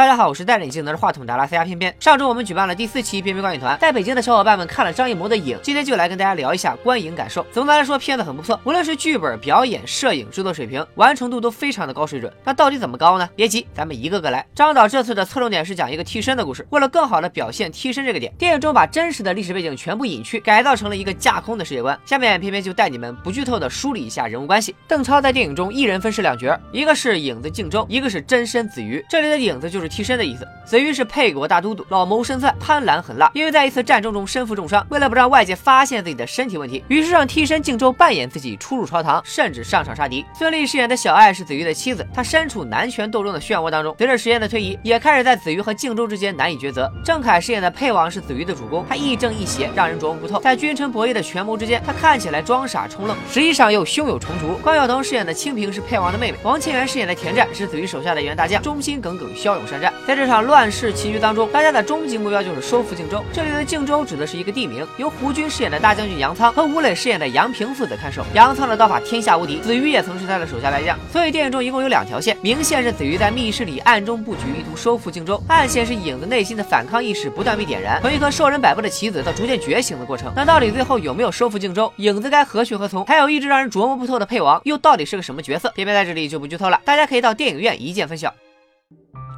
大家好，我是戴着眼镜拿着话筒的拉斯加偏偏。上周我们举办了第四期边边观影团，在北京的小伙伴们看了张艺谋的影，今天就来跟大家聊一下观影感受。总的来说，片子很不错，无论是剧本、表演、摄影、制作水平、完成度都非常的高水准。那到底怎么高呢？别急，咱们一个个来。张导这次的侧重点是讲一个替身的故事，为了更好的表现替身这个点，电影中把真实的历史背景全部隐去，改造成了一个架空的世界观。下面偏偏就带你们不剧透的梳理一下人物关系。邓超在电影中一人分饰两角，一个是影子靖州，一个是真身子瑜。这里的影子就是替身的意思。子瑜是沛国大都督，老谋深算，贪婪狠辣。因为在一次战争中身负重伤，为了不让外界发现自己的身体问题，于是让替身靖州扮演自己出入朝堂，甚至上场杀敌。孙俪饰演的小爱是子瑜的妻子，她身处男权斗争的漩涡当中，随着时间的推移，也开始在子瑜和靖州之间难以抉择。郑恺饰演的沛王是子瑜的主公，他亦正亦邪，让人琢磨不透。在君臣博弈的权谋之间，他看起来装傻充愣，实际上又胸有成竹。关晓彤饰演的清平是沛王的妹妹，王千源饰演的田战是子瑜手下的一员大将，忠心耿耿，骁勇善战。在这场乱世棋局当中，大家的终极目标就是收复荆州。这里的荆州指的是一个地名，由胡军饰演的大将军杨仓和吴磊饰演的杨平父子看守。杨仓的刀法天下无敌，子瑜也曾是他的手下败将。所以电影中一共有两条线，明线是子瑜在密室里暗中布局，意图收复荆州；暗线是影子内心的反抗意识不断被点燃，从一颗受人摆布的棋子到逐渐觉醒的过程。那到底最后有没有收复荆州？影子该何去何从？还有一直让人琢磨不透的配王，又到底是个什么角色？偏偏在这里就不剧透了，大家可以到电影院一见分晓。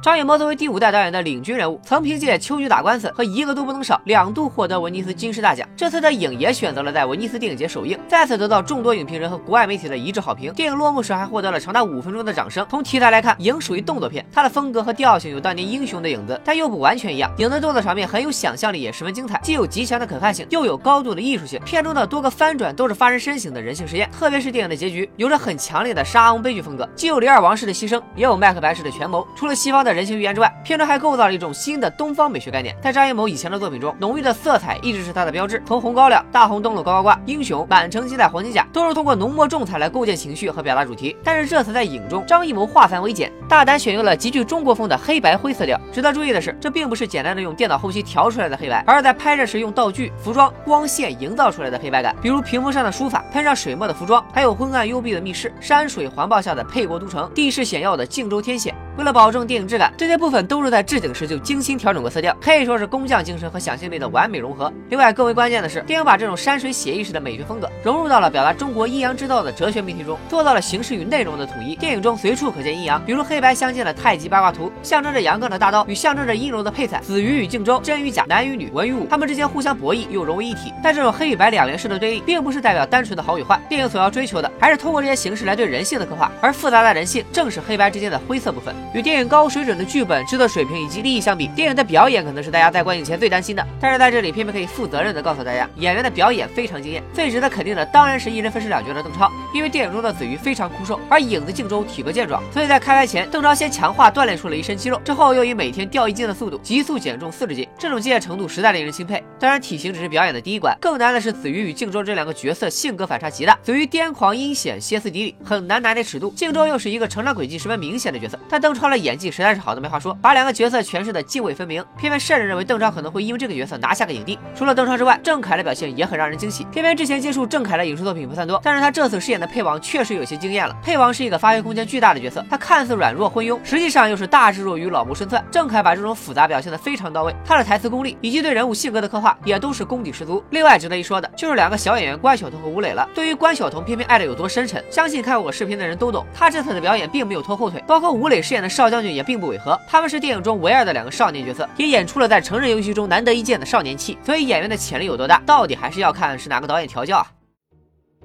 张艺谋作为第五代导演的领军人物，曾凭借《秋菊打官司》和《一个都不能少》两度获得威尼斯金狮大奖。这次的影也选择了在威尼斯电影节首映，再次得到众多影评人和国外媒体的一致好评。电影落幕时还获得了长达五分钟的掌声。从题材来看，影属于动作片，它的风格和调性有当年英雄的影子，但又不完全一样。影的动作场面很有想象力，也十分精彩，既有极强的可看性，又有高度的艺术性。片中的多个翻转都是发人深省的人性实验，特别是电影的结局，有着很强烈的沙翁悲剧风格，既有李尔王式的牺牲，也有麦克白式的权谋。除了西方的人性寓言之外，片中还构造了一种新的东方美学概念，在张艺谋以前的作品中，浓郁的色彩一直是他的标志。从红高粱、大红灯笼高高挂、英雄、满城尽带黄金甲，都是通过浓墨重彩来构建情绪和表达主题。但是这次在影中，张艺谋化繁为简，大胆选用了极具中国风的黑白灰色调。值得注意的是，这并不是简单的用电脑后期调出来的黑白，而是在拍摄时用道具、服装、光线营造出来的黑白感。比如屏风上的书法，喷上水墨的服装，还有昏暗幽闭的密室、山水环抱下的沛国都城、地势险要的荆州天险。为了保证电影质感，这些部分都是在置景时就精心调整过色调，可以说是工匠精神和想象力的完美融合。另外，更为关键的是，电影把这种山水写意式的美学风格融入到了表达中国阴阳之道的哲学命题中，做到了形式与内容的统一。电影中随处可见阴阳，比如黑白相间的太极八卦图，象征着阳刚的大刀与象征着阴柔的配彩，子鱼与荆州，真与假，男与女，文与武，他们之间互相博弈又融为一体。但这种黑与白两联式的对立，并不是代表单纯的好与坏，电影所要追求的还是通过这些形式来对人性的刻画，而复杂的人性正是黑白之间的灰色部分。与电影高水。准的剧本、制作水平以及利益相比，电影的表演可能是大家在观影前最担心的。但是在这里，偏偏可以负责任的告诉大家，演员的表演非常惊艳。最值得肯定的当然是一人分饰两角的邓超，因为电影中的子瑜非常枯瘦，而影子靖州体格健壮，所以在开拍前，邓超先强化锻炼出了一身肌肉，之后又以每天掉一斤的速度急速减重四十斤，这种敬业程度实在令人钦佩。当然，体型只是表演的第一关，更难的是子瑜与靖州这两个角色性格反差极大。子瑜癫狂阴险、歇斯底里，很难拿捏尺度；靖州又是一个成长轨迹十分明显的角色，但邓邓超的演技实在。是好的没话说，把两个角色诠释的泾渭分明。偏偏甚至认为邓超可能会因为这个角色拿下个影帝。除了邓超之外，郑恺的表现也很让人惊喜。偏偏之前接触郑恺的影视作品不算多，但是他这次饰演的配王确实有些惊艳了。配王是一个发挥空间巨大的角色，他看似软弱昏庸，实际上又是大智若愚、老谋深算。郑恺把这种复杂表现的非常到位，他的台词功力以及对人物性格的刻画也都是功底十足。另外值得一说的就是两个小演员关晓彤和吴磊了。对于关晓彤偏偏爱的有多深沉，相信看过我视频的人都懂。他这次的表演并没有拖后腿，包括吴磊饰演的少将军也并不违和，他们是。电影中唯二的两个少年角色，也演出了在成人游戏中难得一见的少年气。所以演员的潜力有多大，到底还是要看是哪个导演调教啊。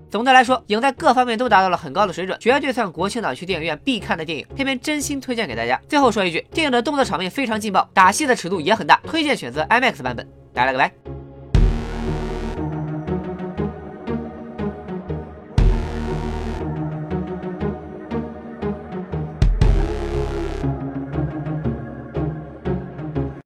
总的来说，影在各方面都达到了很高的水准，绝对算国庆档去电影院必看的电影。偏偏真心推荐给大家。最后说一句，电影的动作场面非常劲爆，打戏的尺度也很大，推荐选择 IMAX 版本。拜了个拜。